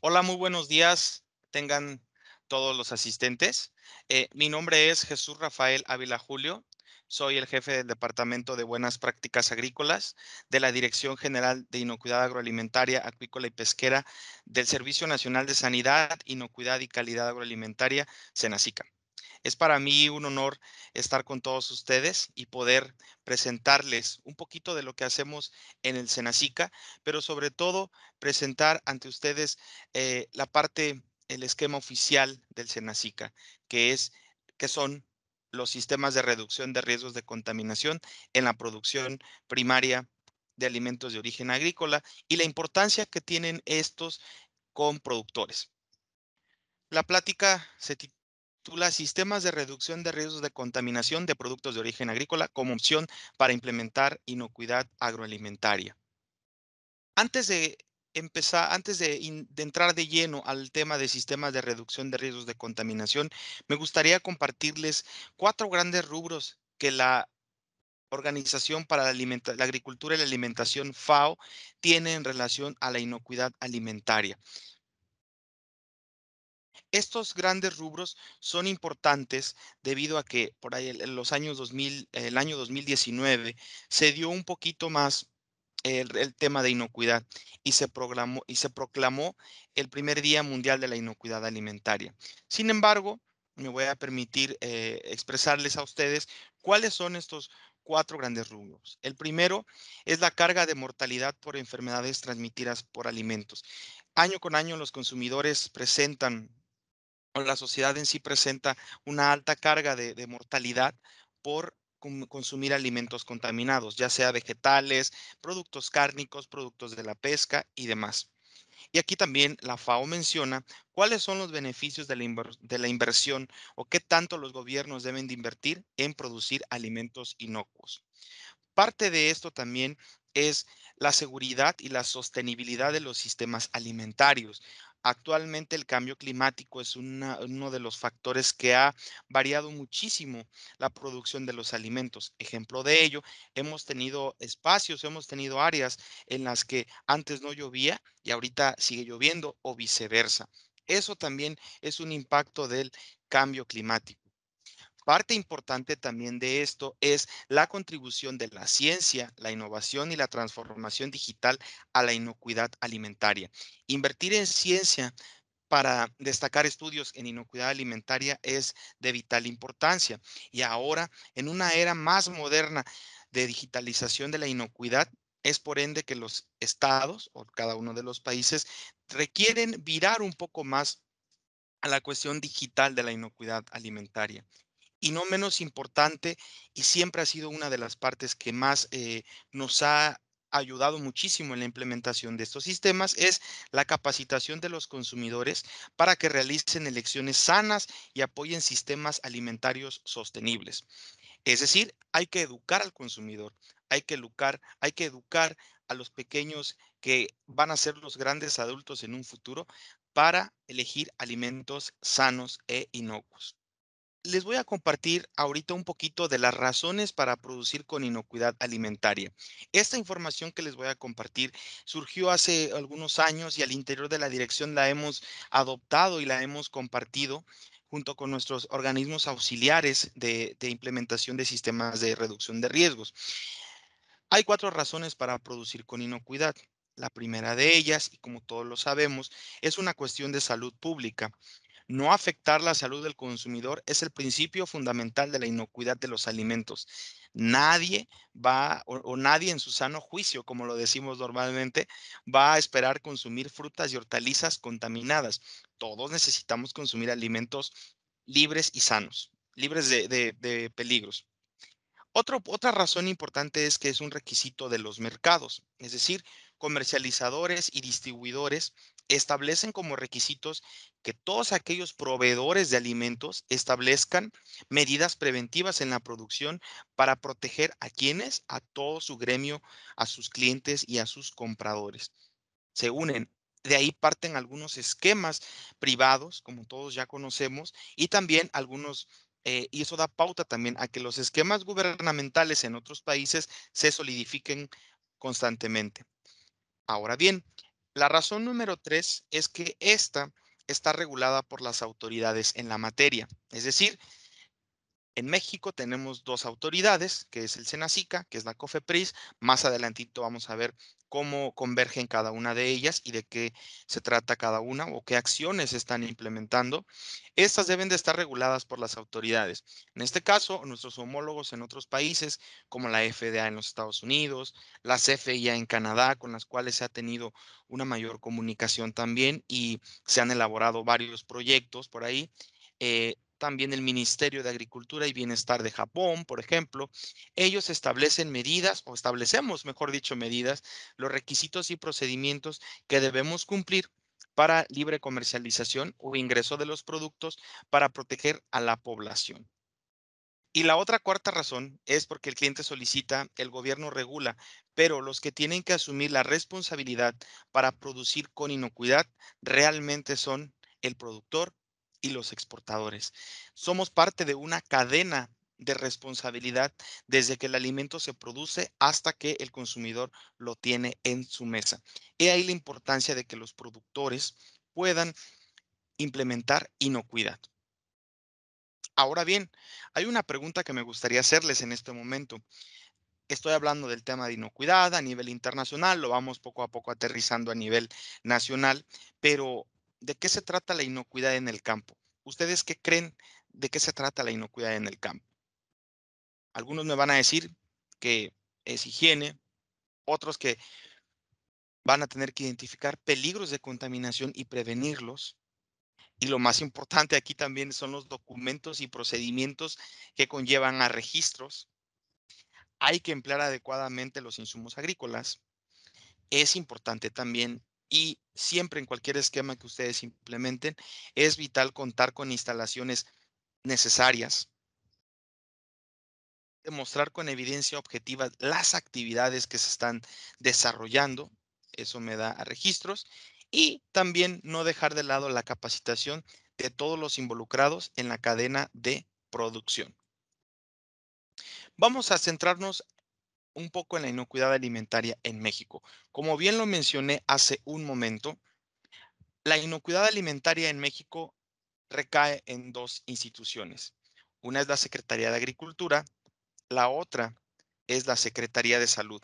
Hola, muy buenos días. Tengan todos los asistentes. Eh, mi nombre es Jesús Rafael Ávila Julio. Soy el jefe del Departamento de Buenas Prácticas Agrícolas de la Dirección General de Inocuidad Agroalimentaria, Acuícola y Pesquera del Servicio Nacional de Sanidad, Inocuidad y Calidad Agroalimentaria, SENACICA. Es para mí un honor estar con todos ustedes y poder presentarles un poquito de lo que hacemos en el Senacica, pero sobre todo presentar ante ustedes eh, la parte, el esquema oficial del Senacica, que es que son los sistemas de reducción de riesgos de contaminación en la producción primaria de alimentos de origen agrícola y la importancia que tienen estos con productores. La plática se titula sistemas de reducción de riesgos de contaminación de productos de origen agrícola como opción para implementar inocuidad agroalimentaria. Antes de empezar, antes de, entrar de lleno al tema de sistemas de reducción de riesgos de contaminación, me gustaría compartirles cuatro grandes rubros que la Organización para la, la, Agricultura y la Alimentación, FAO, tiene en relación a la inocuidad alimentaria. Estos grandes rubros son importantes debido a que por ahí en los años 2000, el año 2019 se dio un poquito más el, tema de inocuidad y se, proclamó, y se proclamó el primer Día Mundial de la Inocuidad Alimentaria. Sin embargo, me voy a permitir eh, expresarles a ustedes cuáles son estos cuatro grandes rubros. El primero es la carga de mortalidad por enfermedades transmitidas por alimentos. Año con año los consumidores presentan la sociedad en sí presenta una alta carga de, mortalidad por consumir alimentos contaminados, ya sea vegetales, productos cárnicos, productos de la pesca y demás. Y aquí también la FAO menciona cuáles son los beneficios de la, inversión o qué tanto los gobiernos deben de invertir en producir alimentos inocuos. Parte de esto también es la seguridad y la sostenibilidad de los sistemas alimentarios. Actualmente el cambio climático es uno de los factores que ha variado muchísimo la producción de los alimentos. Ejemplo de ello, hemos tenido espacios, hemos tenido áreas en las que antes no llovía y ahorita sigue lloviendo o viceversa. Eso también es un impacto del cambio climático. Parte importante también de esto es la contribución de la ciencia, la innovación y la transformación digital a la inocuidad alimentaria. Invertir en ciencia para destacar estudios en inocuidad alimentaria es de vital importancia. Y ahora, en una era más moderna de digitalización de la inocuidad, es por ende que los estados o cada uno de los países requieren virar un poco más a la cuestión digital de la inocuidad alimentaria. Y no menos importante, y siempre ha sido una de las partes que más eh, nos ha ayudado muchísimo en la implementación de estos sistemas es la capacitación de los consumidores para que realicen elecciones sanas y apoyen sistemas alimentarios sostenibles. Es decir, hay que educar al consumidor, hay que educar, hay que educar a los pequeños que van a ser los grandes adultos en un futuro para elegir alimentos sanos e inocuos les voy a compartir ahorita un poquito de las razones para producir con inocuidad alimentaria. Esta información que les voy a compartir surgió hace algunos años y al interior de la dirección la hemos adoptado y la hemos compartido junto con nuestros organismos auxiliares de, de implementación de sistemas de reducción de riesgos. Hay cuatro razones para producir con inocuidad. La primera de ellas, y como todos lo sabemos, es una cuestión de salud pública. No afectar la salud del consumidor es el principio fundamental de la inocuidad de los alimentos. Nadie va o, nadie en su sano juicio, como lo decimos normalmente, va a esperar consumir frutas y hortalizas contaminadas. Todos necesitamos consumir alimentos libres y sanos, libres de, peligros. otra razón importante es que es un requisito de los mercados, es decir, comercializadores y distribuidores establecen como requisitos que todos aquellos proveedores de alimentos establezcan medidas preventivas en la producción para proteger a quienes, a todo su gremio, a sus clientes y a sus compradores. Se unen. De ahí parten algunos esquemas privados, como todos ya conocemos, y también algunos eh, y eso da pauta también a que los esquemas gubernamentales en otros países se solidifiquen constantemente. Ahora bien, La razón número tres es que esta está regulada por las autoridades en la materia. Es decir, en México tenemos dos autoridades, que es el SENACICA, que es la COFEPRIS. Más adelantito vamos a ver cómo convergen cada una de ellas y de qué se trata cada una o qué acciones están implementando. Estas deben de estar reguladas por las autoridades. En este caso, nuestros homólogos en otros países, como la FDA en los Estados Unidos, la CFIA en Canadá, con las cuales se ha tenido una mayor comunicación también y se han elaborado varios proyectos por ahí. Eh, también el Ministerio de Agricultura y Bienestar de Japón, por ejemplo, ellos establecen medidas, o establecemos, mejor dicho, medidas, los requisitos y procedimientos que debemos cumplir para libre comercialización o ingreso de los productos para proteger a la población. Y la otra cuarta razón es porque el cliente solicita, el gobierno regula, pero los que tienen que asumir la responsabilidad para producir con inocuidad realmente son el productor y los exportadores. Somos parte de una cadena de responsabilidad desde que el alimento se produce hasta que el consumidor lo tiene en su mesa. He ahí la importancia de que los productores puedan implementar inocuidad. Ahora bien, hay una pregunta que me gustaría hacerles en este momento. Estoy hablando del tema de inocuidad a nivel internacional, lo vamos poco a poco aterrizando a nivel nacional, pero ¿de qué se trata la inocuidad en el campo? ¿Ustedes qué creen de qué se trata la inocuidad en el campo? Algunos me van a decir que es higiene, otros que van a tener que identificar peligros de contaminación y prevenirlos. Y lo más importante aquí también son los documentos y procedimientos que conllevan a registros. Hay que emplear adecuadamente los insumos agrícolas. Es importante también y siempre en cualquier esquema que ustedes implementen, es vital contar con instalaciones necesarias, demostrar con evidencia objetiva las actividades que se están desarrollando, eso me da a registros, y también no dejar de lado la capacitación de todos los involucrados en la cadena de producción. Vamos a centrarnos un poco en la inocuidad alimentaria en México. Como bien lo mencioné hace un momento, la inocuidad alimentaria en México recae en dos instituciones. Una es la Secretaría de Agricultura, la otra es la Secretaría de Salud.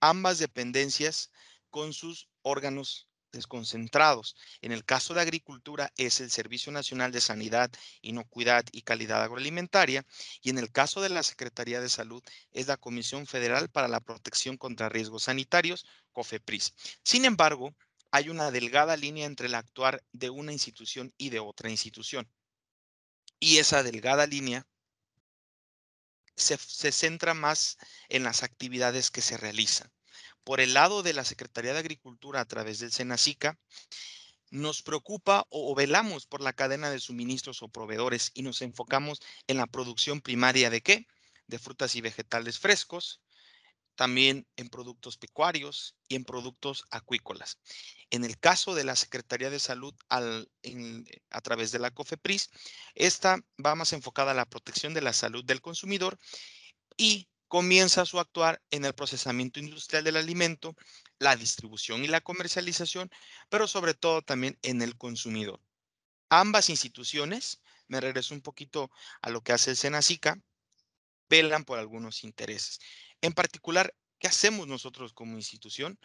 Ambas dependencias con sus órganos desconcentrados. En el caso de agricultura es el Servicio Nacional de Sanidad, Inocuidad y Calidad Agroalimentaria y en el caso de la Secretaría de Salud es la Comisión Federal para la Protección contra Riesgos Sanitarios, COFEPRIS. Sin embargo, hay una delgada línea entre el actuar de una institución y de otra institución. Y esa delgada línea se, se centra más en las actividades que se realizan. Por el lado de la Secretaría de Agricultura a través del SENACICA, nos preocupa o, velamos por la cadena de suministros o proveedores y nos enfocamos en la producción primaria de qué? De frutas y vegetales frescos, también en productos pecuarios y en productos acuícolas. En el caso de la Secretaría de Salud a través de la COFEPRIS, esta va más enfocada a la protección de la salud del consumidor y comienza su actuar en el procesamiento industrial del alimento, la distribución y la comercialización, pero sobre todo también en el consumidor. Ambas instituciones, me regreso un poquito a lo que hace el Senacica, velan por algunos intereses. En particular, ¿qué hacemos nosotros como institución?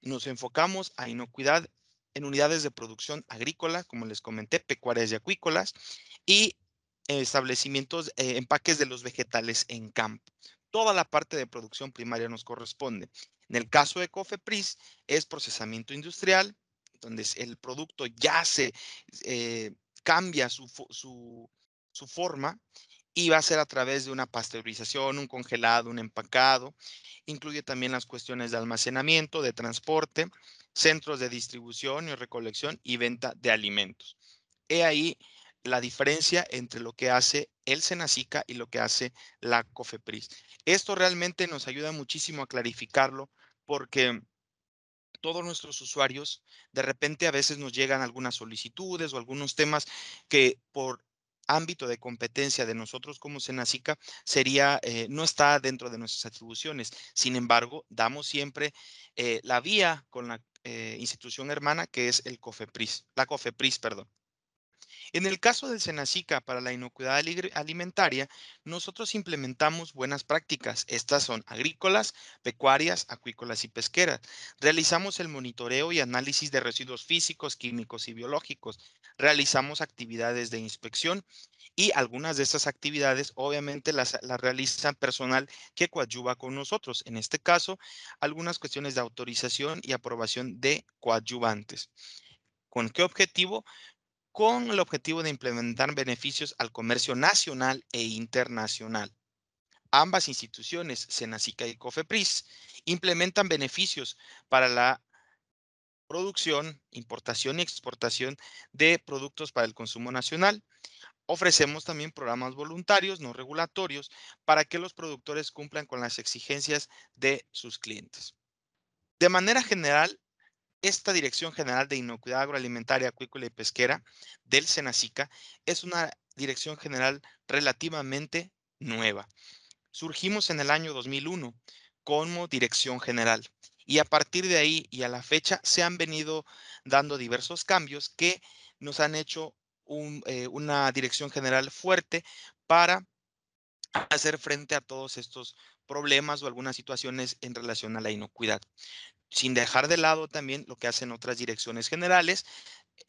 Nos enfocamos a inocuidad en unidades de producción agrícola, como les comenté, pecuarias y acuícolas, y establecimientos, eh, empaques de los vegetales en campo toda la parte de producción primaria nos corresponde. En el caso de Cofepris es procesamiento industrial, donde el producto ya se eh, cambia su, su forma y va a ser a través de una pasteurización, un congelado, un empacado. Incluye también las cuestiones de almacenamiento, de transporte, centros de distribución y recolección y venta de alimentos. He ahí la diferencia entre lo que hace el Senacica y lo que hace la COFEPRIS. Esto realmente nos ayuda muchísimo a clarificarlo porque todos nuestros usuarios de repente a veces nos llegan algunas solicitudes o algunos temas que por ámbito de competencia de nosotros como Senacica sería, eh, no está dentro de nuestras atribuciones. Sin embargo, damos siempre eh, la vía con la eh, institución hermana que es el COFEPRIS, la COFEPRIS, perdón. En el caso del Senacica para la inocuidad alimentaria, nosotros implementamos buenas prácticas. Estas son agrícolas, pecuarias, acuícolas y pesqueras. Realizamos el monitoreo y análisis de residuos físicos, químicos y biológicos. Realizamos actividades de inspección y algunas de estas actividades obviamente las, las realiza personal que coadyuva con nosotros. En este caso, algunas cuestiones de autorización y aprobación de coadyuvantes. ¿Con qué objetivo? Con el objetivo de implementar beneficios al comercio nacional e internacional. Ambas instituciones, Senacica y COFEPRIS, implementan beneficios para la producción, importación y exportación de productos para el consumo nacional. Ofrecemos también programas voluntarios no regulatorios para que los productores cumplan con las exigencias de sus clientes. De manera general, esta Dirección General de Inocuidad Agroalimentaria, Acuícola y Pesquera del Senacica es una dirección general relativamente nueva. Surgimos en el año 2001 como dirección general y a partir de ahí y a la fecha se han venido dando diversos cambios que nos han hecho eh, una dirección general fuerte para hacer frente a todos estos problemas o algunas situaciones en relación a la inocuidad sin dejar de lado también lo que hacen otras direcciones generales,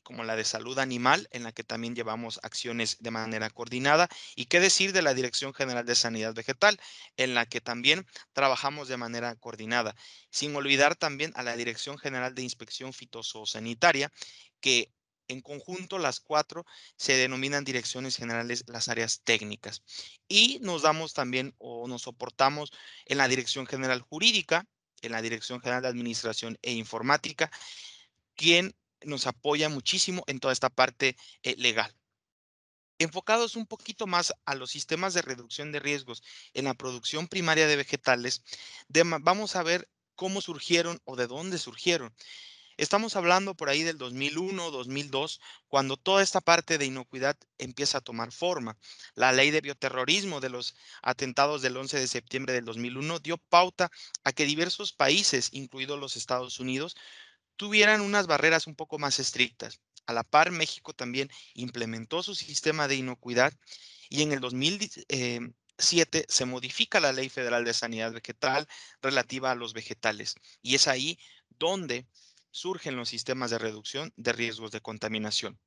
como la de salud animal, en la que también llevamos acciones de manera coordinada, y qué decir de la Dirección General de Sanidad Vegetal, en la que también trabajamos de manera coordinada, sin olvidar también a la Dirección General de Inspección Fitosanitaria, que en conjunto las cuatro se denominan direcciones generales las áreas técnicas. Y nos damos también o nos soportamos en la Dirección General Jurídica, en la Dirección General de Administración e Informática, quien nos apoya muchísimo en toda esta parte eh, legal. Enfocados un poquito más a los sistemas de reducción de riesgos en la producción primaria de vegetales, vamos a ver cómo surgieron o de dónde surgieron. Estamos hablando por ahí del 2001, 2002, cuando toda esta parte de inocuidad empieza a tomar forma. La ley de bioterrorismo de los atentados del 11 de septiembre del 2001 dio pauta a que diversos países, incluidos los Estados Unidos, tuvieran unas barreras un poco más estrictas. A la par, México también implementó su sistema de inocuidad y en el 2007 se modifica la Ley Federal de Sanidad Vegetal relativa a los vegetales. Y es ahí donde surgen los sistemas de reducción de riesgos de contaminación.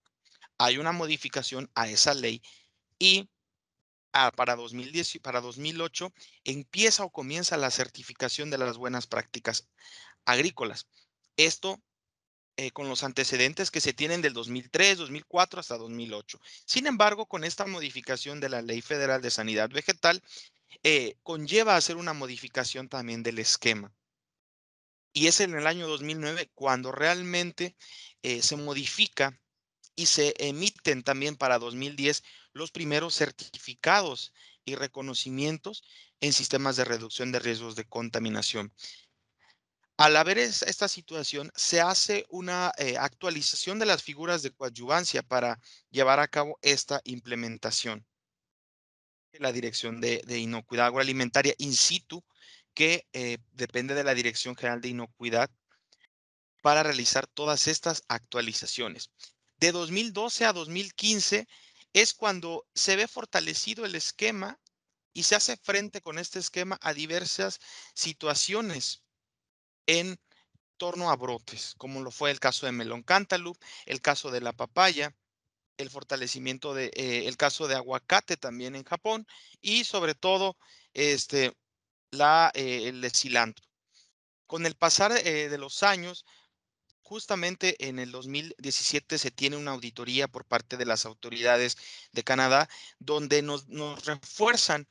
Hay una modificación a esa ley y ah, para, 2010, para 2008 empieza o comienza la certificación de las buenas prácticas agrícolas. Esto eh, con los antecedentes que se tienen del 2003, 2004 hasta 2008. Sin embargo, con esta modificación de la Ley Federal de Sanidad Vegetal, eh, conlleva hacer una modificación también del esquema. Y es en el año 2009 cuando realmente eh, se modifica y se emiten también para 2010 los primeros certificados y reconocimientos en sistemas de reducción de riesgos de contaminación. Al haber esta situación, se hace una eh, actualización de las figuras de coadyuvancia para llevar a cabo esta implementación. La Dirección de, de Inocuidad Agroalimentaria in situ que eh, depende de la Dirección General de Inocuidad para realizar todas estas actualizaciones. De 2012 a 2015 es cuando se ve fortalecido el esquema y se hace frente con este esquema a diversas situaciones en torno a brotes, como lo fue el caso de melón cantaloupe, el caso de la papaya, el fortalecimiento de eh, caso de aguacate también en Japón y sobre todo este la, eh, el cilantro. Con el pasar eh, de los años, justamente en el 2017 se tiene una auditoría por parte de las autoridades de Canadá donde nos, refuerzan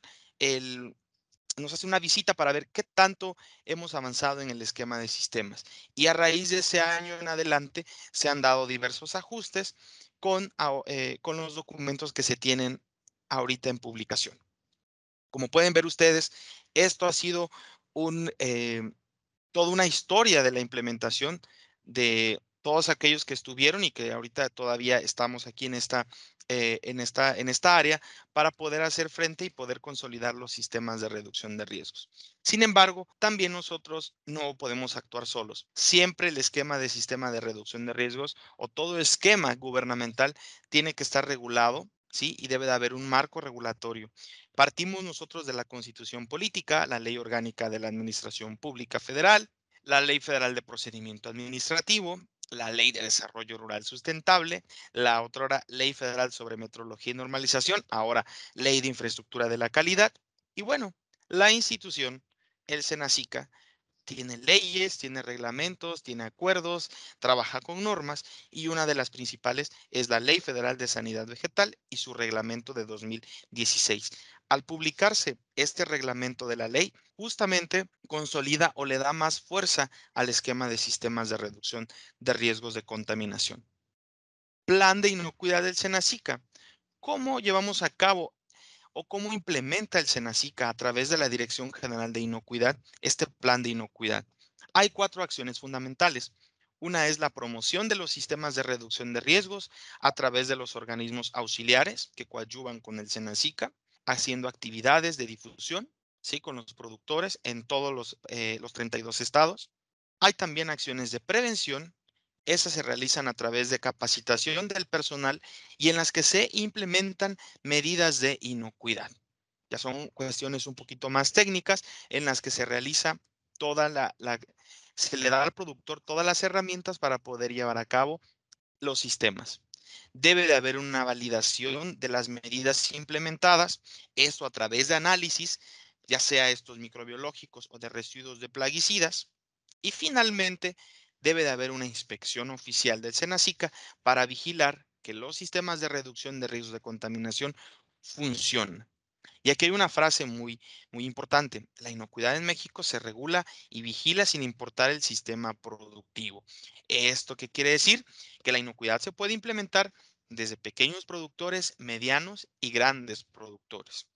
nos hace una visita para ver qué tanto hemos avanzado en el esquema de sistemas. Y a raíz de ese año en adelante se han dado diversos ajustes con, eh, con los documentos que se tienen ahorita en publicación. Como pueden ver ustedes, esto ha sido eh, toda una historia de la implementación de todos aquellos que estuvieron y que ahorita todavía estamos aquí en esta eh, en, esta, en esta área para poder hacer frente y poder consolidar los sistemas de reducción de riesgos. Sin embargo, también nosotros no podemos actuar solos. Siempre el esquema de sistema de reducción de riesgos o todo esquema gubernamental tiene que estar regulado ¿sí? Y debe de haber un marco regulatorio. Partimos nosotros de la Constitución Política, la Ley Orgánica de la Administración Pública Federal, la Ley Federal de Procedimiento Administrativo, la Ley de Desarrollo Rural Sustentable, la otra Ley Federal sobre Metrología y Normalización, ahora Ley de Infraestructura de la Calidad. Y bueno, la institución, el SENACICA, tiene leyes, tiene reglamentos, tiene acuerdos, trabaja con normas y una de las principales es la Ley Federal de Sanidad Vegetal y su reglamento de 2016. Al publicarse este reglamento de la ley, justamente consolida o le da más fuerza al esquema de sistemas de reducción de riesgos de contaminación. Plan de inocuidad del SENACICA. ¿Cómo llevamos a cabo o cómo implementa el SENACICA a través de la Dirección General de Inocuidad este plan de inocuidad. Hay cuatro acciones fundamentales. Una es la promoción de los sistemas de reducción de riesgos a través de los organismos auxiliares que coadyuvan con el SENACICA, haciendo actividades de difusión ¿sí? con los productores en todos los, eh, los 32 estados. Hay también acciones de prevención esas se realizan a través de capacitación del personal y en las que se implementan medidas de inocuidad. Ya son cuestiones un poquito más técnicas en las que se realiza toda la, se le da al productor todas las herramientas para poder llevar a cabo los sistemas. Debe de haber una validación de las medidas implementadas, esto a través de análisis, ya sea estos microbiológicos o de residuos de plaguicidas. Y finalmente, debe de haber una inspección oficial del SENACICA para vigilar que los sistemas de reducción de riesgos de contaminación funcionen. Y aquí hay una frase muy, muy importante. La inocuidad en México se regula y vigila sin importar el sistema productivo. ¿Esto qué quiere decir? Que la inocuidad se puede implementar desde pequeños productores, medianos y grandes productores.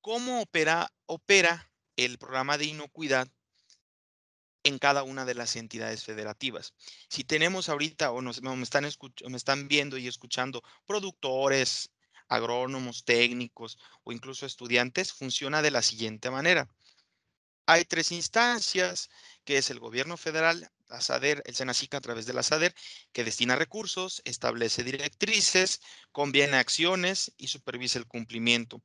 ¿Cómo opera, opera el programa de inocuidad en cada una de las entidades federativas. Si tenemos ahorita o nos, me, están me están viendo y escuchando productores, agrónomos, técnicos o incluso estudiantes, funciona de la siguiente manera. Hay tres instancias, que es el gobierno federal, la SADER, el SENACICA a través de la SADER, que destina recursos, establece directrices, conviene acciones y supervisa el cumplimiento.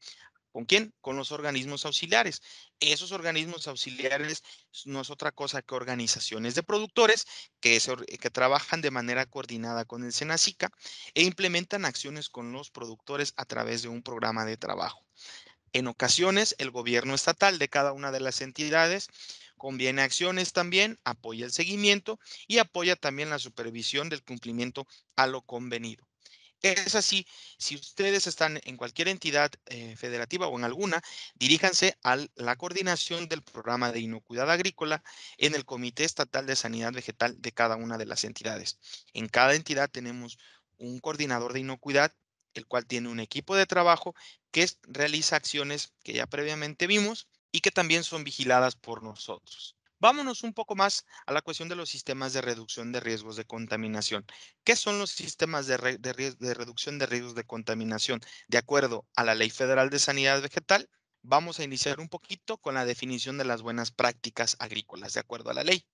¿Con quién? Con los organismos auxiliares. Esos organismos auxiliares no es otra cosa que organizaciones de productores que, que trabajan de manera coordinada con el SENACICA e implementan acciones con los productores a través de un programa de trabajo. En ocasiones, el gobierno estatal de cada una de las entidades conviene acciones también, apoya el seguimiento y apoya también la supervisión del cumplimiento a lo convenido. Es así, si ustedes están en cualquier entidad eh, federativa o en alguna, diríjanse a la coordinación del programa de inocuidad agrícola en el Comité Estatal de Sanidad Vegetal de cada una de las entidades. En cada entidad tenemos un coordinador de inocuidad, el cual tiene un equipo de trabajo que realiza acciones que ya previamente vimos y que también son vigiladas por nosotros. Vámonos un poco más a la cuestión de los sistemas de reducción de riesgos de contaminación. ¿Qué son los sistemas de, reducción de riesgos de contaminación? De acuerdo a la Ley Federal de Sanidad Vegetal, vamos a iniciar un poquito con la definición de las buenas prácticas agrícolas, de acuerdo a la ley.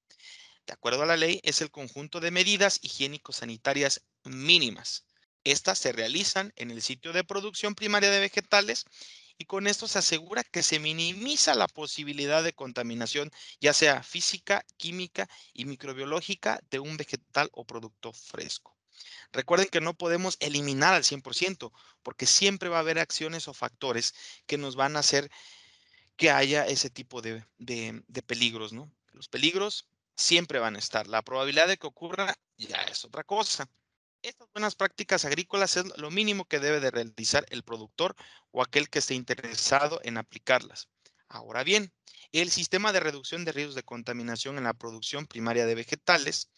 De acuerdo a la ley, es el conjunto de medidas higiénico-sanitarias mínimas. Estas se realizan en el sitio de producción primaria de vegetales y con esto se asegura que se minimiza la posibilidad de contaminación, ya sea física, química y microbiológica de un vegetal o producto fresco. Recuerden que no podemos eliminar al 100% porque siempre va a haber acciones o factores que nos van a hacer que haya ese tipo de, de peligros, ¿no? Los peligros siempre van a estar. La probabilidad de que ocurra ya es otra cosa. Estas buenas prácticas agrícolas es lo mínimo que debe de realizar el productor o aquel que esté interesado en aplicarlas. Ahora bien, el sistema de reducción de riesgos de contaminación en la producción primaria de vegetales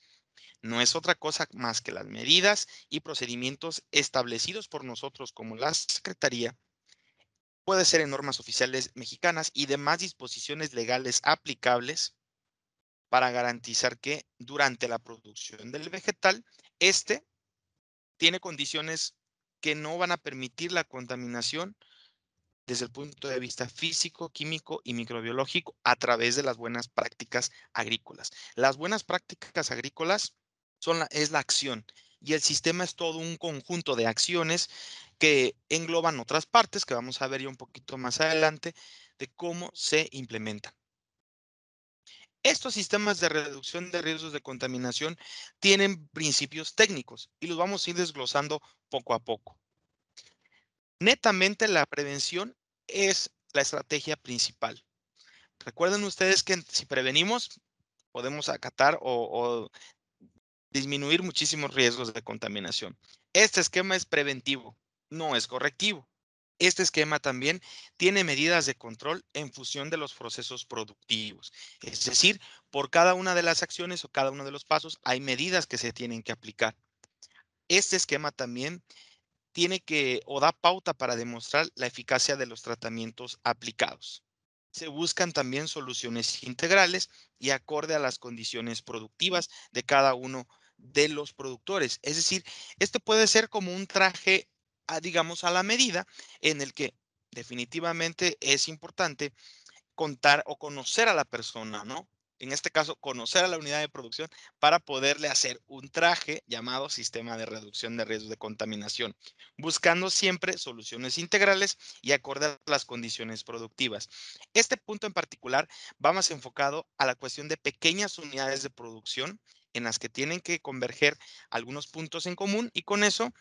no es otra cosa más que las medidas y procedimientos establecidos por nosotros como la Secretaría, puede ser en normas oficiales mexicanas y demás disposiciones legales aplicables para garantizar que durante la producción del vegetal, este tiene condiciones que no van a permitir la contaminación desde el punto de vista físico, químico y microbiológico a través de las buenas prácticas agrícolas. Las buenas prácticas agrícolas son la, es la acción y el sistema es todo un conjunto de acciones que engloban otras partes que vamos a ver ya un poquito más adelante de cómo se implementan. Estos sistemas de reducción de riesgos de contaminación tienen principios técnicos y los vamos a ir desglosando poco a poco. Netamente la prevención es la estrategia principal. Recuerden ustedes que si prevenimos, podemos acatar o, disminuir muchísimos riesgos de contaminación. Este esquema es preventivo, no es correctivo. Este esquema también tiene medidas de control en función de los procesos productivos. Es decir, por cada una de las acciones o cada uno de los pasos hay medidas que se tienen que aplicar. Este esquema también tiene que o da pauta para demostrar la eficacia de los tratamientos aplicados. Se buscan también soluciones integrales y acorde a las condiciones productivas de cada uno de los productores. Es decir, este puede ser como un traje digamos, a la medida en el que definitivamente es importante contar o conocer a la persona, ¿no? En este caso, conocer a la unidad de producción para poderle hacer un traje llamado sistema de reducción de riesgos de contaminación, buscando siempre soluciones integrales y acorde a las condiciones productivas. Este punto en particular va más enfocado a la cuestión de pequeñas unidades de producción en las que tienen que converger algunos puntos en común y con eso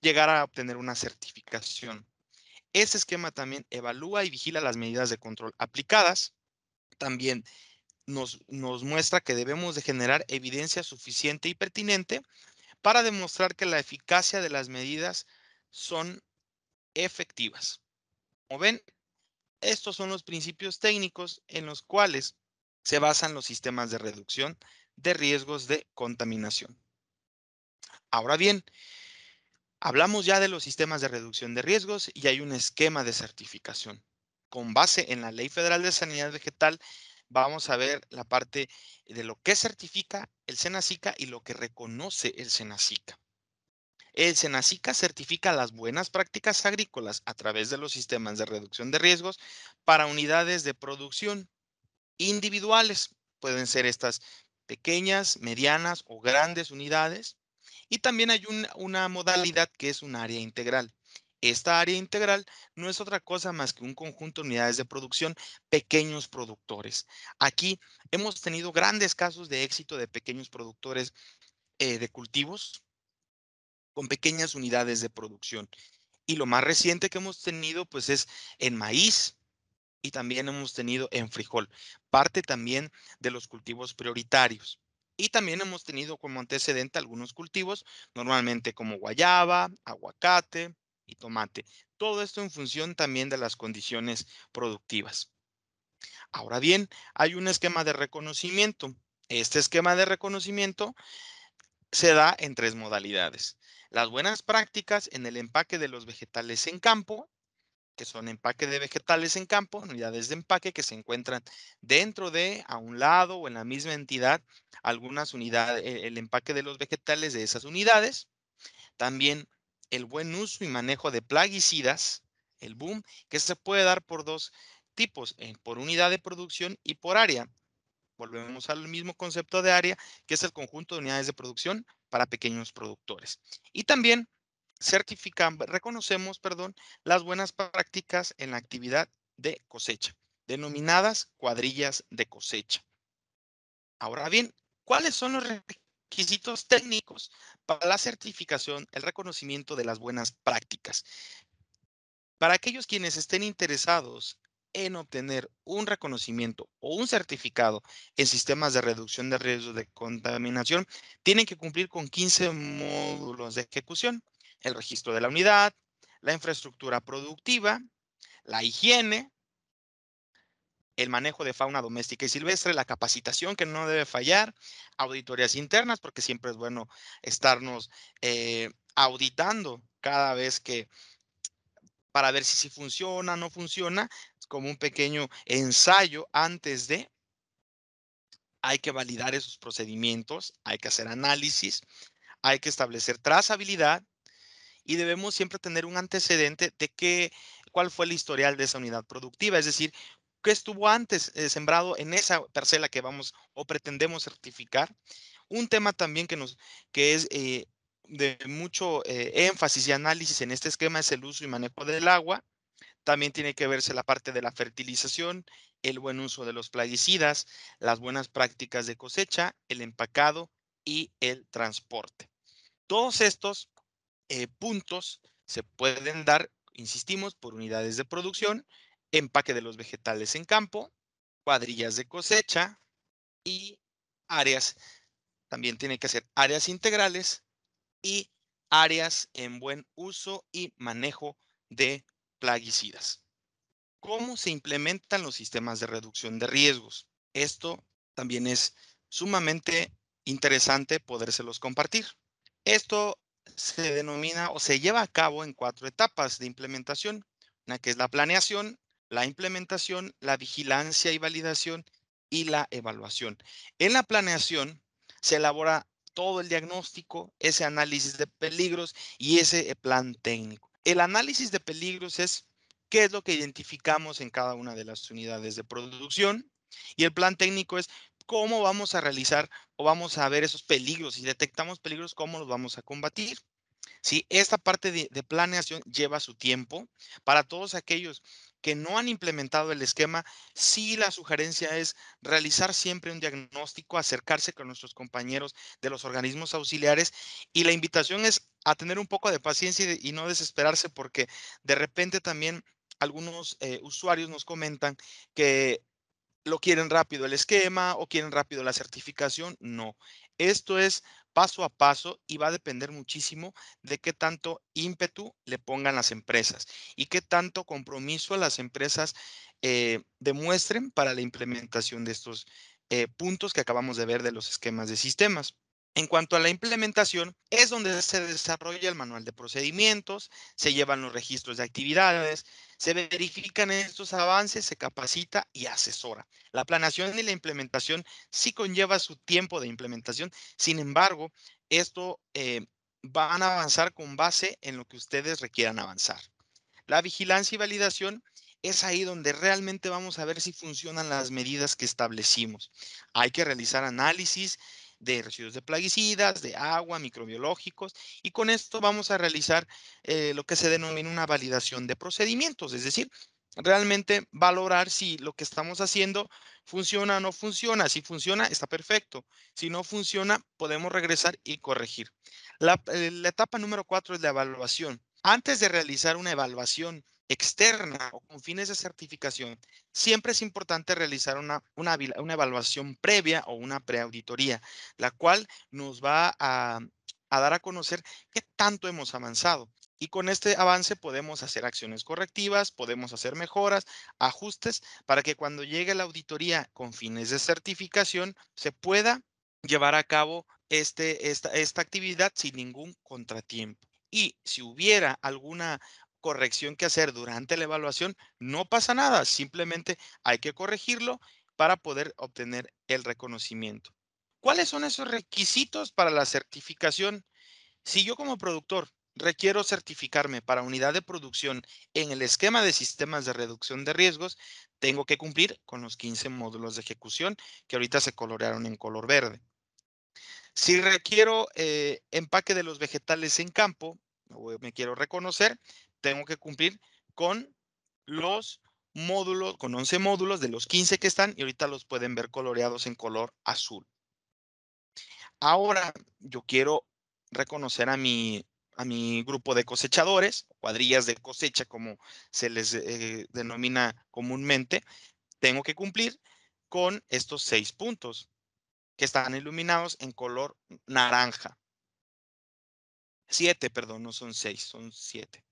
llegar a obtener una certificación. Ese esquema también evalúa y vigila las medidas de control aplicadas. También nos, muestra que debemos de generar evidencia suficiente y pertinente para demostrar que la eficacia de las medidas son efectivas. Como ven, estos son los principios técnicos en los cuales se basan los sistemas de reducción de riesgos de contaminación. Ahora bien, Hablamos ya de los sistemas de reducción de riesgos y hay un esquema de certificación. Con base en la Ley Federal de Sanidad Vegetal, vamos a ver la parte de lo que certifica el SENACICA y lo que reconoce el SENACICA. El SENACICA certifica las buenas prácticas agrícolas a través de los sistemas de reducción de riesgos para unidades de producción individuales. Pueden ser estas pequeñas, medianas o grandes unidades y también hay una modalidad que es un área integral. Esta área integral no es otra cosa más que un conjunto de unidades de producción, pequeños productores. Aquí hemos tenido grandes casos de éxito de pequeños productores eh, de cultivos con pequeñas unidades de producción. Y lo más reciente que hemos tenido, pues, es en maíz y también hemos tenido en frijol, parte también de los cultivos prioritarios. Y también hemos tenido como antecedente algunos cultivos, normalmente como guayaba, aguacate y tomate. Todo esto en función también de las condiciones productivas. Ahora bien, hay un esquema de reconocimiento. Este esquema de reconocimiento se da en tres modalidades. Las buenas prácticas en el empaque de los vegetales en campo, que son empaque de vegetales en campo, unidades de empaque que se encuentran dentro de, a un lado o en la misma entidad, algunas unidades, el empaque de los vegetales de esas unidades. También el buen uso y manejo de plaguicidas, el boom, que se puede dar por dos tipos, eh, por unidad de producción y por área. Volvemos al mismo concepto de área, que es el conjunto de unidades de producción para pequeños productores. Y también certificamos, reconocemos, perdón, las buenas prácticas en la actividad de cosecha, denominadas cuadrillas de cosecha. Ahora bien, ¿cuáles son los requisitos técnicos para la certificación, el reconocimiento de las buenas prácticas? Para aquellos quienes estén interesados en obtener un reconocimiento o un certificado en sistemas de reducción de riesgos de contaminación, tienen que cumplir con 15 módulos de ejecución el registro de la unidad, la infraestructura productiva, la higiene, el manejo de fauna doméstica y silvestre, la capacitación que no debe fallar, auditorías internas, porque siempre es bueno estarnos eh, auditando cada vez que para ver si, si funciona o no funciona, es como un pequeño ensayo antes de, hay que validar esos procedimientos, hay que hacer análisis, hay que establecer trazabilidad y debemos siempre tener un antecedente de qué, cuál fue el historial de esa unidad productiva, es decir, qué estuvo antes eh, sembrado en esa parcela que vamos o pretendemos certificar. Un tema también que, nos, que es eh, de mucho eh, énfasis y análisis en este esquema es el uso y manejo del agua. También tiene que verse la parte de la fertilización, el buen uso de los plaguicidas, las buenas prácticas de cosecha, el empacado y el transporte. Todos estos eh, puntos se pueden dar, insistimos, por unidades de producción, empaque de los vegetales en campo, cuadrillas de cosecha y áreas. También tiene que ser áreas integrales y áreas en buen uso y manejo de plaguicidas. ¿Cómo se implementan los sistemas de reducción de riesgos? Esto también es sumamente interesante podérselos compartir. Esto se denomina o se lleva a cabo en cuatro etapas de implementación, una que es la planeación, la implementación, la vigilancia y validación y la evaluación. En la planeación se elabora todo el diagnóstico, ese análisis de peligros y ese plan técnico. El análisis de peligros es qué es lo que identificamos en cada una de las unidades de producción y el plan técnico es cómo vamos a realizar o vamos a ver esos peligros. Si detectamos peligros, cómo los vamos a combatir. Si esta parte de, planeación lleva su tiempo. Para todos aquellos que no han implementado el esquema, sí la sugerencia es realizar siempre un diagnóstico, acercarse con nuestros compañeros de los organismos auxiliares y la invitación es a tener un poco de paciencia y, y no desesperarse porque de repente también algunos eh, usuarios nos comentan que lo quieren rápido el esquema o quieren rápido la certificación. No, esto es paso a paso y va a depender muchísimo de qué tanto ímpetu le pongan las empresas y qué tanto compromiso las empresas eh, demuestren para la implementación de estos eh, puntos que acabamos de ver de los esquemas de sistemas. En cuanto a la implementación, es donde se desarrolla el manual de procedimientos, se llevan los registros de actividades, se verifican estos avances, se capacita y asesora. La planeación y la implementación sí conlleva su tiempo de implementación, sin embargo, esto eh, van a avanzar con base en lo que ustedes requieran avanzar. La vigilancia y validación es ahí donde realmente vamos a ver si funcionan las medidas que establecimos. Hay que realizar análisis de residuos de plaguicidas, de agua, microbiológicos, y con esto vamos a realizar eh, lo que se denomina una validación de procedimientos, es decir, realmente valorar si lo que estamos haciendo funciona o no funciona. Si funciona, está perfecto. Si no funciona, podemos regresar y corregir. La, eh, la etapa número cuatro es la evaluación. Antes de realizar una evaluación externa o con fines de certificación, siempre es importante realizar una, una, una evaluación previa o una preauditoría, la cual nos va a, dar a conocer qué tanto hemos avanzado. Y con este avance podemos hacer acciones correctivas, podemos hacer mejoras, ajustes, para que cuando llegue la auditoría con fines de certificación se pueda llevar a cabo este, esta, esta actividad sin ningún contratiempo. Y si hubiera alguna corrección que hacer durante la evaluación, no pasa nada, simplemente hay que corregirlo para poder obtener el reconocimiento. ¿Cuáles son esos requisitos para la certificación? Si yo como productor requiero certificarme para unidad de producción en el esquema de sistemas de reducción de riesgos, tengo que cumplir con los 15 módulos de ejecución que ahorita se colorearon en color verde. Si requiero eh, empaque de los vegetales en campo, me quiero reconocer, tengo que cumplir con los módulos, con 11 módulos de los 15 que están y ahorita los pueden ver coloreados en color azul. Ahora yo quiero reconocer a mi, a mi grupo de cosechadores, cuadrillas de cosecha como se les eh, denomina comúnmente, tengo que cumplir con estos seis puntos que están iluminados en color naranja. Siete, perdón, no son seis, son siete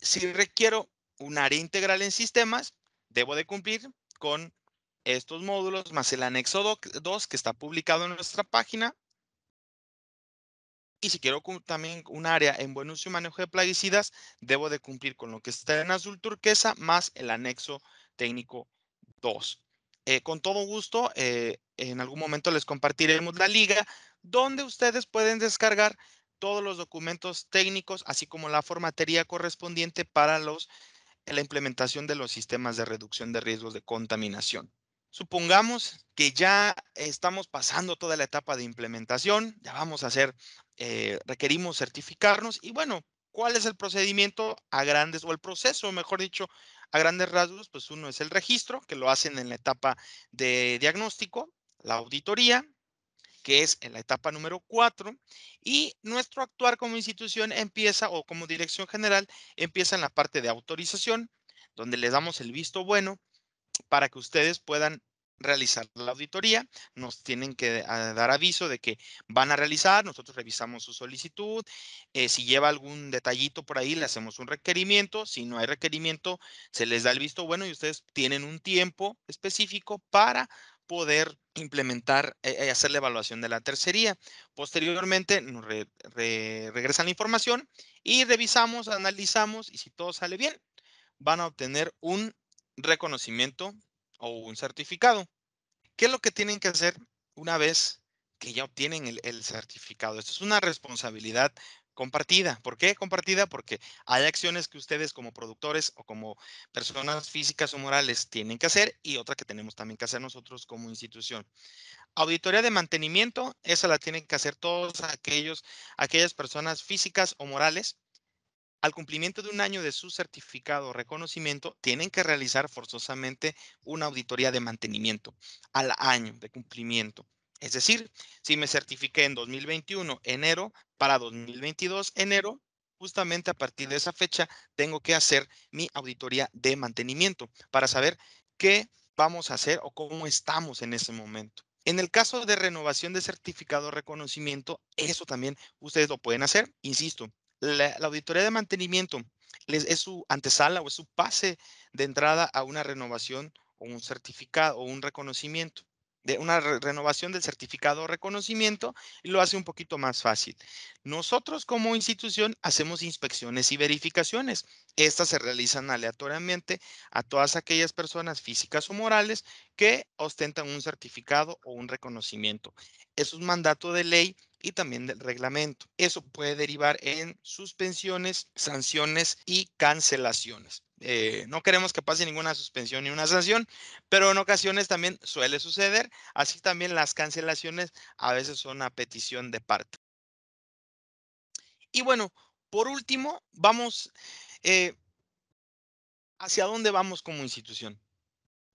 si requiero un área integral en sistemas, debo de cumplir con estos módulos más el anexo 2 que está publicado en nuestra página. Y si quiero también un área en buen uso y manejo de plaguicidas, debo de cumplir con lo que está en azul turquesa más el anexo técnico 2. Eh, con todo gusto, eh, en algún momento les compartiremos la liga donde ustedes pueden descargar todos los documentos técnicos, así como la formatería correspondiente para los, la implementación de los sistemas de reducción de riesgos de contaminación. Supongamos que ya estamos pasando toda la etapa de implementación, ya vamos a hacer, eh, requerimos certificarnos y bueno, ¿cuál es el procedimiento a grandes o el proceso, mejor dicho, a grandes rasgos? Pues uno es el registro, que lo hacen en la etapa de diagnóstico, la auditoría, que es en la etapa número cuatro, y nuestro actuar como institución empieza, o como dirección general, empieza en la parte de autorización, donde les damos el visto bueno para que ustedes puedan realizar la auditoría, nos tienen que ah, dar aviso de que van a realizar, nosotros revisamos su solicitud, eh, si lleva algún detallito por ahí, le hacemos un requerimiento, si no hay requerimiento, se les da el visto bueno y ustedes tienen un tiempo específico para poder implementar, eh, eh, hacer la evaluación de la tercería. Posteriormente nos regresan la información y revisamos, analizamos y si todo sale bien, van a obtener un reconocimiento o un certificado. ¿Qué es lo que tienen que hacer una vez que ya obtienen el, certificado? Esto es una responsabilidad compartida. ¿Por qué compartida? Porque hay acciones que ustedes como productores o como personas físicas o morales tienen que hacer y otra que tenemos también que hacer nosotros como institución. Auditoría de mantenimiento, esa la tienen que hacer todos aquellos, aquellas personas físicas o morales al cumplimiento de un año de su certificado o reconocimiento, tienen que realizar forzosamente una auditoría de mantenimiento al año de cumplimiento. Es decir, si me certifiqué en 2021, enero, para 2022, enero, justamente a partir de esa fecha, tengo que hacer mi auditoría de mantenimiento para saber qué vamos a hacer o cómo estamos en ese momento. En el caso de renovación de certificado o reconocimiento, eso también ustedes lo pueden hacer. Insisto, la, auditoría de mantenimiento es su antesala o es su pase de entrada a una renovación o un certificado o un reconocimiento de una renovación del certificado o reconocimiento y lo hace un poquito más fácil. Nosotros como institución hacemos inspecciones y verificaciones. Estas se realizan aleatoriamente a todas aquellas personas físicas o morales que ostentan un certificado o un reconocimiento. Es un mandato de ley y también del reglamento. Eso puede derivar en suspensiones, sanciones y cancelaciones. Eh, no queremos que pase ninguna suspensión ni una sanción, pero en ocasiones también suele suceder. Así también las cancelaciones a veces son a petición de parte. Y bueno, por último, vamos, eh, ¿hacia dónde vamos como institución?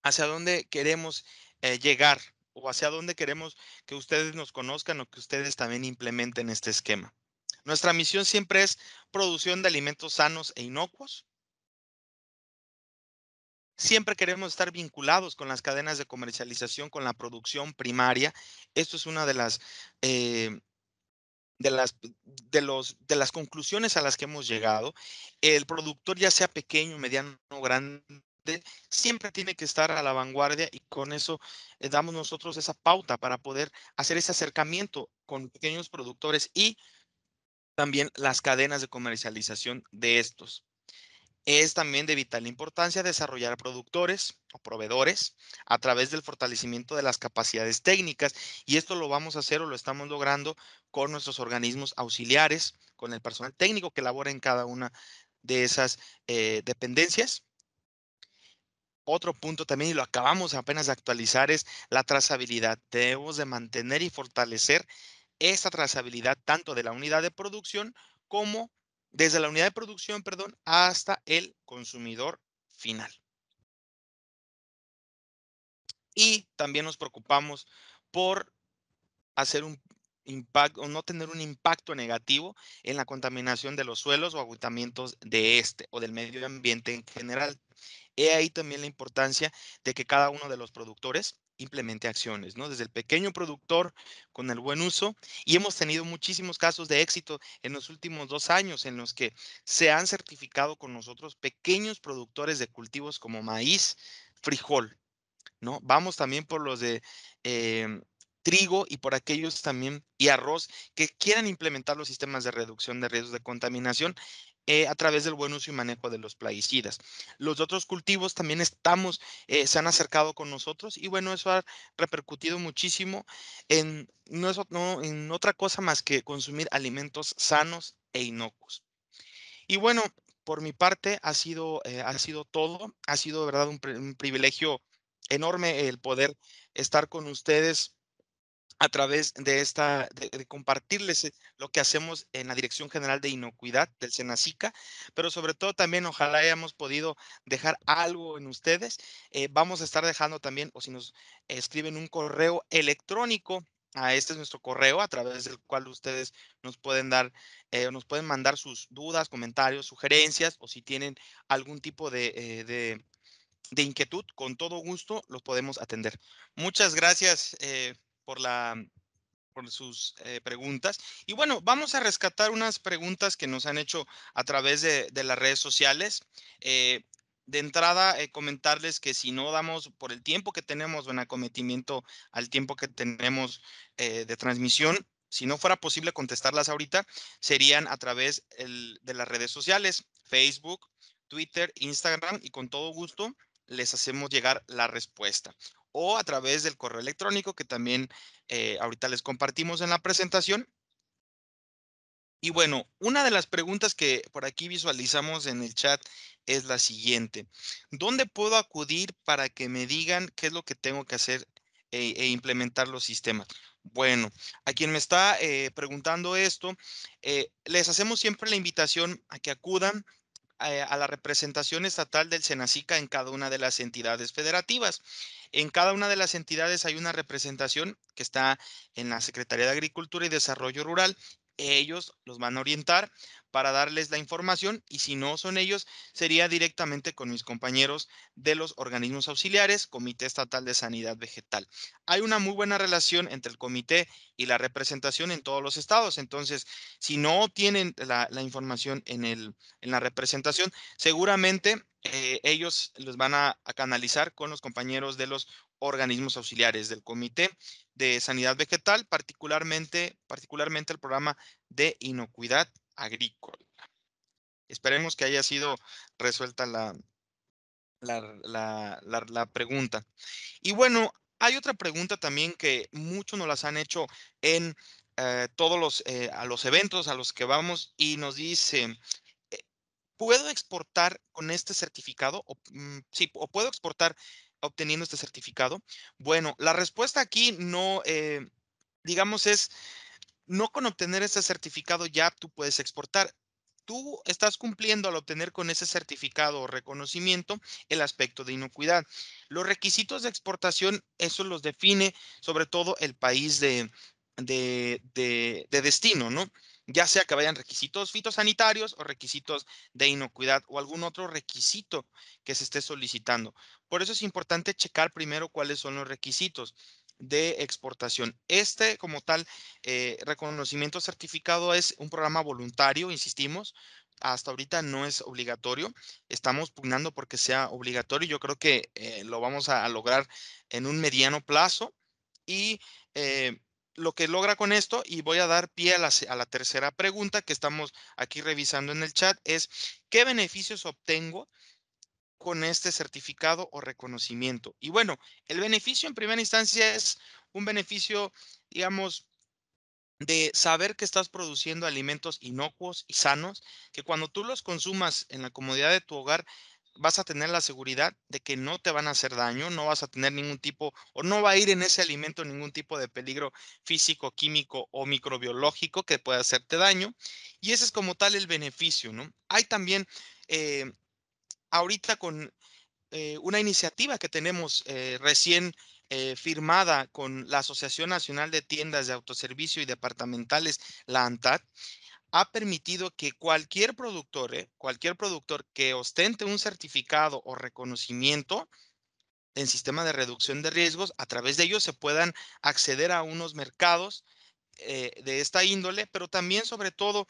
¿Hacia dónde queremos eh, llegar? ¿O hacia dónde queremos que ustedes nos conozcan o que ustedes también implementen este esquema? Nuestra misión siempre es producción de alimentos sanos e inocuos, Siempre queremos estar vinculados con las cadenas de comercialización, con la producción primaria. Esto es una de las, eh, de las, de los, de las conclusiones a las que hemos llegado. El productor, ya sea pequeño, mediano o grande, siempre tiene que estar a la vanguardia y con eso eh, damos nosotros esa pauta para poder hacer ese acercamiento con pequeños productores y también las cadenas de comercialización de estos. Es también de vital importancia desarrollar productores o proveedores a través del fortalecimiento de las capacidades técnicas y esto lo vamos a hacer o lo estamos logrando con nuestros organismos auxiliares, con el personal técnico que labora en cada una de esas eh, dependencias. Otro punto también, y lo acabamos apenas de actualizar, es la trazabilidad. Debemos de mantener y fortalecer esa trazabilidad tanto de la unidad de producción como desde la unidad de producción, perdón, hasta el consumidor final. Y también nos preocupamos por hacer un impacto o no tener un impacto negativo en la contaminación de los suelos o agotamientos de este o del medio ambiente en general. He ahí también la importancia de que cada uno de los productores implemente acciones, ¿no? Desde el pequeño productor con el buen uso y hemos tenido muchísimos casos de éxito en los últimos dos años en los que se han certificado con nosotros pequeños productores de cultivos como maíz, frijol, ¿no? Vamos también por los de em, trigo y por aquellos también y arroz que quieran implementar los sistemas de reducción de riesgos de contaminación eh, a través del buen uso y manejo de los plaguicidas. Los otros cultivos también estamos, eh, se han acercado con nosotros y bueno, eso ha repercutido muchísimo en no, es, no en otra cosa más que consumir alimentos sanos e inocuos. Y bueno, por mi parte ha sido, eh, ha sido todo, ha sido de verdad un, un privilegio enorme el poder estar con ustedes a través de esta, de, compartirles eh, lo que hacemos en la Dirección General de Inocuidad del Senacica, pero sobre todo también ojalá hayamos podido dejar algo en ustedes. Eh, vamos a estar dejando también, o si nos escriben un correo electrónico, a este es nuestro correo a través del cual ustedes nos pueden dar, eh, nos pueden mandar sus dudas, comentarios, sugerencias, o si tienen algún tipo de, de, de inquietud, con todo gusto los podemos atender. Muchas gracias por, la, por sus eh, preguntas. Y bueno, vamos a rescatar unas preguntas que nos han hecho a través de, las redes sociales. Eh, de entrada, eh, comentarles que si no damos por el tiempo que tenemos en acometimiento al tiempo que tenemos de transmisión, si no fuera posible contestarlas ahorita, serían a través de las redes sociales, Facebook, Twitter, Instagram, y con todo gusto les hacemos llegar la respuesta o a través del correo electrónico que también eh, ahorita les compartimos en la presentación. Y bueno, una de las preguntas que por aquí visualizamos en el chat es la siguiente. ¿Dónde puedo acudir para que me digan qué es lo que tengo que hacer e, e implementar los sistemas? Bueno, a quien me está eh, preguntando esto, eh, les hacemos siempre la invitación a que acudan a la representación estatal del SENACICA en cada una de las entidades federativas. En cada una de las entidades hay una representación que está en la Secretaría de Agricultura y Desarrollo Rural. Ellos los van a orientar para darles la información y si no son ellos, sería directamente con mis compañeros de los organismos auxiliares, Comité Estatal de Sanidad Vegetal. Hay una muy buena relación entre el comité y la representación en todos los estados, entonces si no tienen la, información en, la representación, seguramente eh, ellos los van a, canalizar con los compañeros de los organismos auxiliares del Comité de Sanidad Vegetal, particularmente, particularmente el programa de inocuidad agrícola. Esperemos que haya sido resuelta la, la, pregunta. Y bueno, hay otra pregunta también que muchos nos las han hecho en eh, todos los, eh, a los eventos a los que vamos y nos dice, ¿puedo exportar con este certificado? O, mm, sí, o puedo exportar obteniendo este certificado. Bueno, la respuesta aquí no, digamos, es no con obtener ese certificado ya tú puedes exportar. Tú estás cumpliendo al obtener con ese certificado o reconocimiento el aspecto de inocuidad. Los requisitos de exportación, eso los define sobre todo el país de, destino, ¿no? Ya sea que vayan requisitos fitosanitarios o requisitos de inocuidad o algún otro requisito que se esté solicitando. Por eso es importante checar primero cuáles son los requisitos de exportación. Este, como tal, eh, reconocimiento certificado es un programa voluntario, insistimos. Hasta ahorita no es obligatorio. Estamos pugnando porque sea obligatorio. Yo creo que eh, lo vamos a, lograr en un mediano plazo. Y eh, lo que logra con esto, y voy a dar pie a la, tercera pregunta que estamos aquí revisando en el chat, es ¿qué beneficios obtengo con este certificado o reconocimiento. Y bueno, el beneficio en primera instancia es un beneficio, digamos, de saber que estás produciendo alimentos inocuos y sanos, que cuando tú los consumas en la comodidad de tu hogar, vas a tener la seguridad de que no te van a hacer daño, no vas a tener ningún tipo o no va a ir en ese alimento ningún tipo de peligro físico, químico o microbiológico que pueda hacerte daño. Y ese es como tal el beneficio, ¿no? Hay también eh, ahorita con eh, una iniciativa que tenemos eh, recién eh, firmada con la Asociación Nacional de Tiendas de Autoservicio y Departamentales, la ANTAD, ha permitido que cualquier productor, cualquier productor que ostente un certificado o reconocimiento en sistema de reducción de riesgos, a través de ellos se puedan acceder a unos mercados de esta índole, pero también sobre todo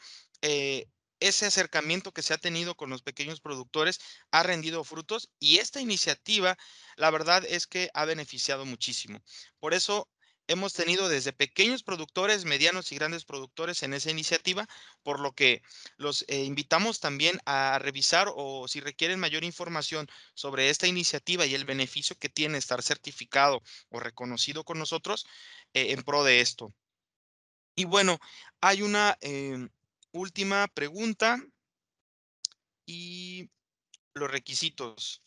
ese acercamiento que se ha tenido con los pequeños productores ha rendido frutos y esta iniciativa, la verdad es que ha beneficiado muchísimo. Por eso, hemos tenido desde pequeños productores, medianos y grandes productores en esa iniciativa, por lo que los eh, invitamos también a revisar o si requieren mayor información sobre esta iniciativa y el beneficio que tiene estar certificado o reconocido con nosotros eh, en pro de esto. Y bueno, hay una em, última pregunta y los requisitos.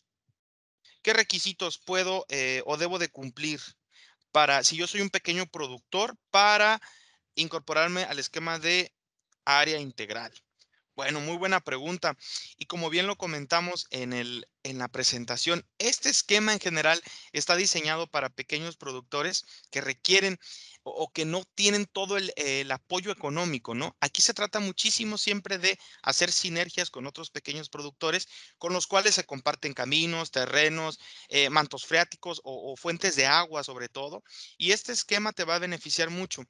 ¿Qué requisitos puedo eh, o debo de cumplir para, si yo soy un pequeño productor, para incorporarme al esquema de área integral? Bueno, muy buena pregunta. Y como bien lo comentamos en, el, en la presentación, este esquema en general está diseñado para pequeños productores que requieren o, que no tienen todo el, el, apoyo económico, ¿no? Aquí se trata muchísimo siempre de hacer sinergias con otros pequeños productores con los cuales se comparten caminos, terrenos, eh, mantos freáticos o, o fuentes de agua sobre todo. Y este esquema te va a beneficiar mucho.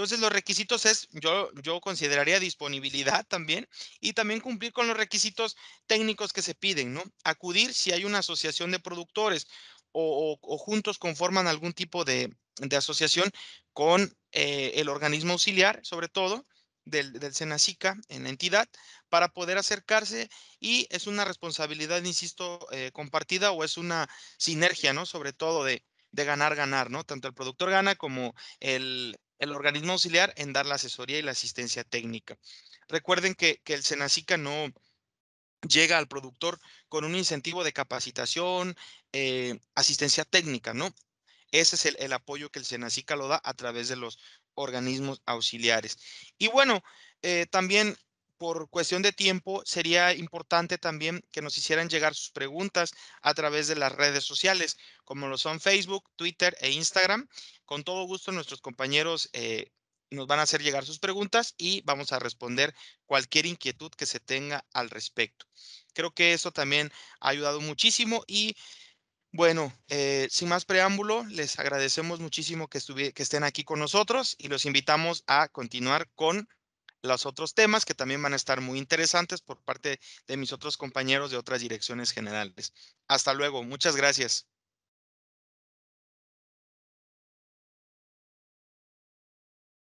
Entonces, los requisitos es, yo, yo consideraría disponibilidad también y también cumplir con los requisitos técnicos que se piden, ¿no? Acudir si hay una asociación de productores o, juntos conforman algún tipo de, asociación con eh, el organismo auxiliar, sobre todo del, Senacica en la entidad, para poder acercarse y es una responsabilidad, insisto, eh, compartida o es una sinergia, ¿no? Sobre todo de, ganar, ganar, ¿no? Tanto el productor gana como el, el organismo auxiliar en dar la asesoría y la asistencia técnica. Recuerden que, que el Senacica no llega al productor con un incentivo de capacitación, eh, asistencia técnica, ¿no? Ese es el, el, apoyo que el Senacica lo da a través de los organismos auxiliares. Y bueno, eh, también por cuestión de tiempo, sería importante también que nos hicieran llegar sus preguntas a través de las redes sociales, como lo son Facebook, Twitter e Instagram. Con todo gusto, nuestros compañeros eh, nos van a hacer llegar sus preguntas y vamos a responder cualquier inquietud que se tenga al respecto. Creo que eso también ha ayudado muchísimo y bueno, eh, sin más preámbulo, les agradecemos muchísimo que, que estén aquí con nosotros y los invitamos a continuar con los otros temas que también van a estar muy interesantes por parte de mis otros compañeros de otras direcciones generales. Hasta luego. Muchas gracias.